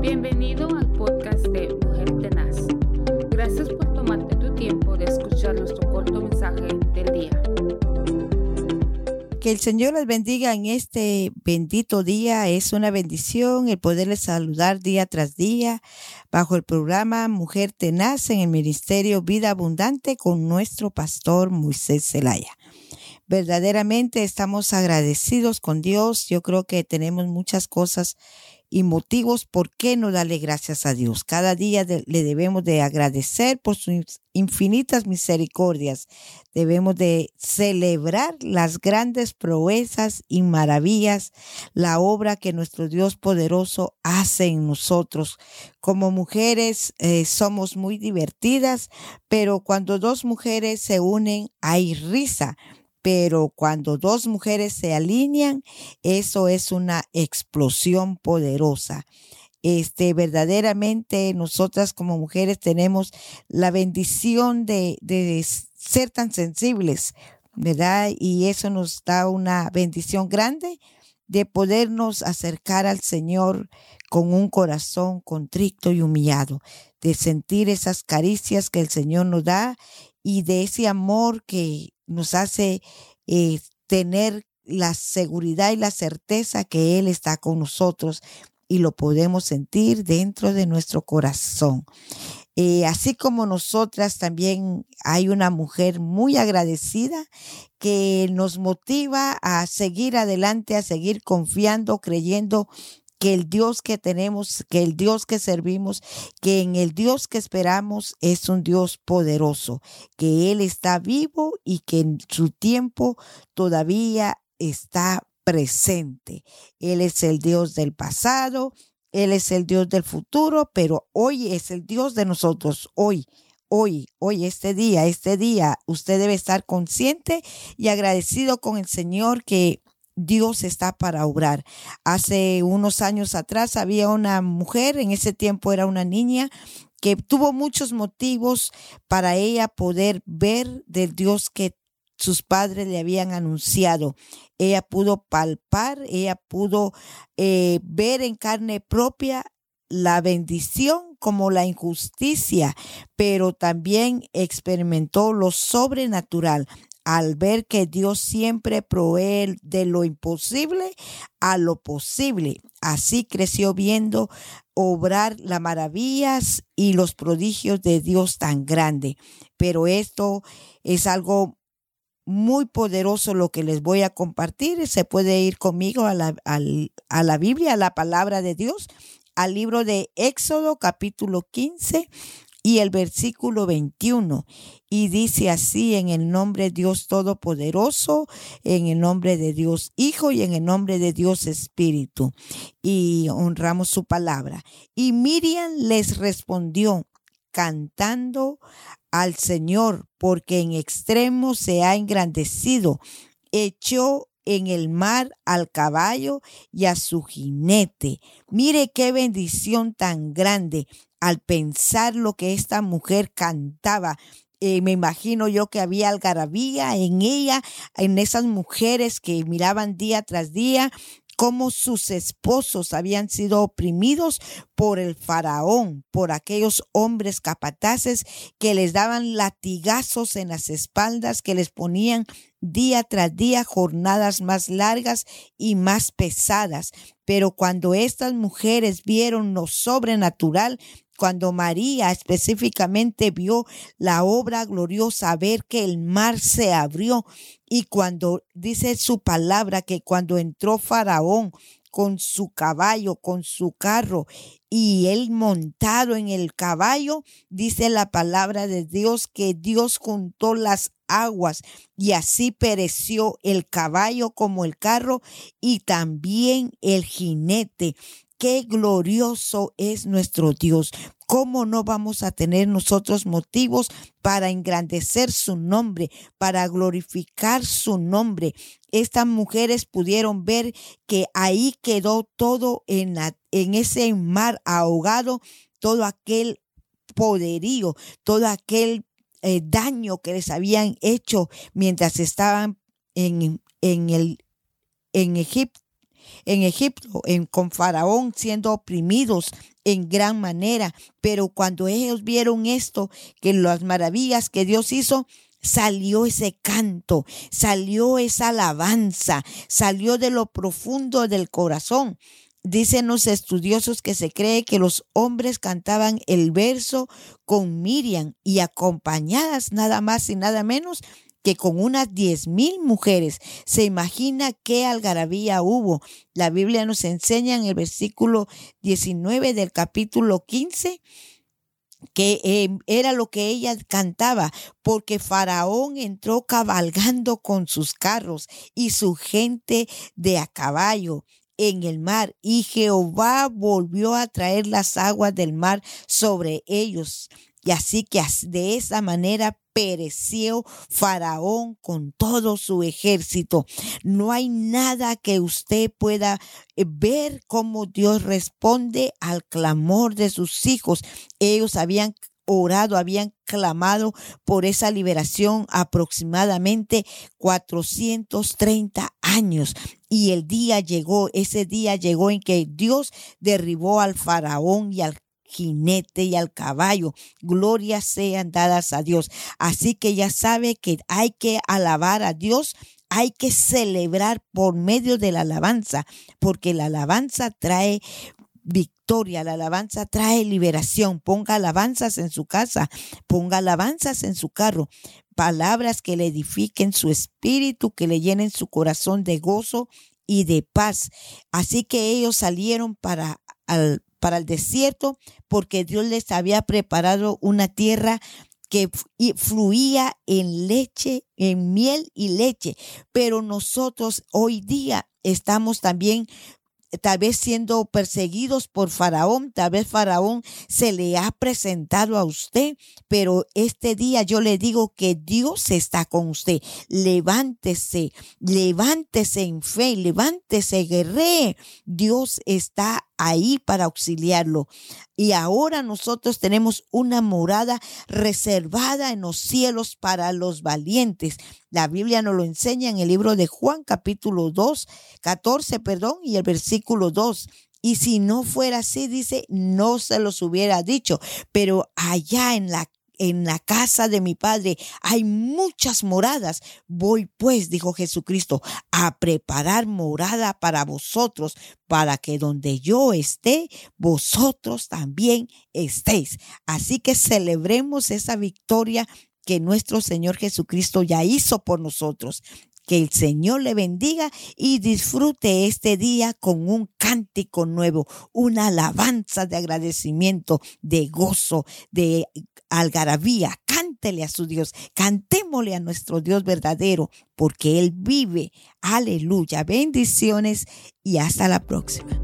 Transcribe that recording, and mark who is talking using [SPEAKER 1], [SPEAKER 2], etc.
[SPEAKER 1] Bienvenido al podcast de Mujer Tenaz. Gracias por tomarte tu tiempo de escuchar nuestro corto mensaje del día.
[SPEAKER 2] Que el Señor les bendiga en este bendito día. Es una bendición el poderles saludar día tras día bajo el programa Mujer Tenaz en el Ministerio Vida Abundante con nuestro pastor Moisés Zelaya. Verdaderamente estamos agradecidos con Dios. Yo creo que tenemos muchas cosas y motivos por qué no darle gracias a Dios. Cada día le debemos de agradecer por sus infinitas misericordias. Debemos de celebrar las grandes proezas y maravillas, la obra que nuestro Dios poderoso hace en nosotros. Como mujeres eh, somos muy divertidas, pero cuando dos mujeres se unen hay risa pero cuando dos mujeres se alinean, eso es una explosión poderosa. Este, verdaderamente nosotras como mujeres tenemos la bendición de, de ser tan sensibles, ¿verdad? Y eso nos da una bendición grande de podernos acercar al Señor con un corazón contrito y humillado, de sentir esas caricias que el Señor nos da y de ese amor que nos hace eh, tener la seguridad y la certeza que Él está con nosotros y lo podemos sentir dentro de nuestro corazón. Eh, así como nosotras también hay una mujer muy agradecida que nos motiva a seguir adelante, a seguir confiando, creyendo que el Dios que tenemos, que el Dios que servimos, que en el Dios que esperamos es un Dios poderoso, que Él está vivo y que en su tiempo todavía está presente. Él es el Dios del pasado, Él es el Dios del futuro, pero hoy es el Dios de nosotros, hoy. Hoy, hoy, este día, este día, usted debe estar consciente y agradecido con el Señor que Dios está para obrar. Hace unos años atrás había una mujer, en ese tiempo era una niña, que tuvo muchos motivos para ella poder ver del Dios que sus padres le habían anunciado. Ella pudo palpar, ella pudo eh, ver en carne propia la bendición como la injusticia, pero también experimentó lo sobrenatural al ver que Dios siempre provee de lo imposible a lo posible. Así creció viendo obrar las maravillas y los prodigios de Dios tan grande. Pero esto es algo muy poderoso lo que les voy a compartir. Se puede ir conmigo a la, a la Biblia, a la palabra de Dios, al libro de Éxodo capítulo 15 y el versículo 21. Y dice así en el nombre de Dios Todopoderoso, en el nombre de Dios Hijo y en el nombre de Dios Espíritu. Y honramos su palabra. Y Miriam les respondió cantando al Señor, porque en extremo se ha engrandecido. Echó en el mar al caballo y a su jinete. Mire qué bendición tan grande al pensar lo que esta mujer cantaba. Eh, me imagino yo que había algarabía en ella, en esas mujeres que miraban día tras día cómo sus esposos habían sido oprimidos por el faraón, por aquellos hombres capataces que les daban latigazos en las espaldas, que les ponían día tras día jornadas más largas y más pesadas. Pero cuando estas mujeres vieron lo sobrenatural, cuando María específicamente vio la obra gloriosa, ver que el mar se abrió y cuando dice su palabra que cuando entró Faraón con su caballo, con su carro, y él montado en el caballo, dice la palabra de Dios que Dios juntó las aguas y así pereció el caballo como el carro y también el jinete. Qué glorioso es nuestro Dios. ¿Cómo no vamos a tener nosotros motivos para engrandecer su nombre, para glorificar su nombre? Estas mujeres pudieron ver que ahí quedó todo en, ese mar ahogado, todo aquel poderío, todo aquel eh, daño que les habían hecho mientras estaban en Egipto en Egipto, con Faraón siendo oprimidos en gran manera. Pero cuando ellos vieron esto, que las maravillas que Dios hizo, salió ese canto, salió esa alabanza, salió de lo profundo del corazón. Dicen los estudiosos que se cree que los hombres cantaban el verso con Miriam y acompañadas nada más y nada menos que con unas diez mil mujeres. Se imagina qué algarabía hubo. La Biblia nos enseña en el versículo 19 del capítulo 15 que em, era lo que ella cantaba, porque Faraón entró cabalgando con sus carros y su gente de a caballo en el mar, y Jehová volvió a traer las aguas del mar sobre ellos. Y así que de esa manera pereció Faraón con todo su ejército. No hay nada que usted pueda eh, ver cómo Dios responde al clamor de sus hijos. Ellos habían orado, habían clamado por esa liberación aproximadamente 430 años. Y el día llegó, ese día llegó en que Dios derribó al faraón y al jinete y al caballo. Gloria sean dadas a Dios. Así que ya sabe que hay que alabar a Dios hay que celebrar por medio de la alabanza, porque la alabanza trae victoria, la alabanza trae liberación. Ponga alabanzas en su casa, ponga alabanzas en su carro, palabras que le edifiquen su espíritu, que le llenen su corazón de gozo y de paz. Así que ellos salieron para, al, para el desierto porque Dios les había preparado una tierra que fluía en leche, en miel y leche. Pero nosotros hoy día estamos también tal vez siendo perseguidos por Faraón, tal vez Faraón se le ha presentado a usted, pero este día yo le digo que Dios está con usted. Levántese, levántese en fe, levántese, guerre. Dios está ahí para auxiliarlo. Y ahora nosotros tenemos una morada reservada en los cielos para los valientes. La Biblia nos lo enseña en el libro de Juan capítulo 2, 14, perdón, y el versículo 2. Y si no fuera así, dice, no se los hubiera dicho, pero allá en la en la casa de mi Padre hay muchas moradas. Voy pues, dijo Jesucristo, a preparar morada para vosotros, para que donde yo esté, vosotros también estéis. Así que celebremos esa victoria que nuestro Señor Jesucristo ya hizo por nosotros. Que el Señor le bendiga y disfrute este día con un cántico nuevo, una alabanza de agradecimiento, de gozo, de algarabía. Cántele a su Dios, cantémosle a nuestro Dios verdadero, porque Él vive. Aleluya. Bendiciones y hasta la próxima.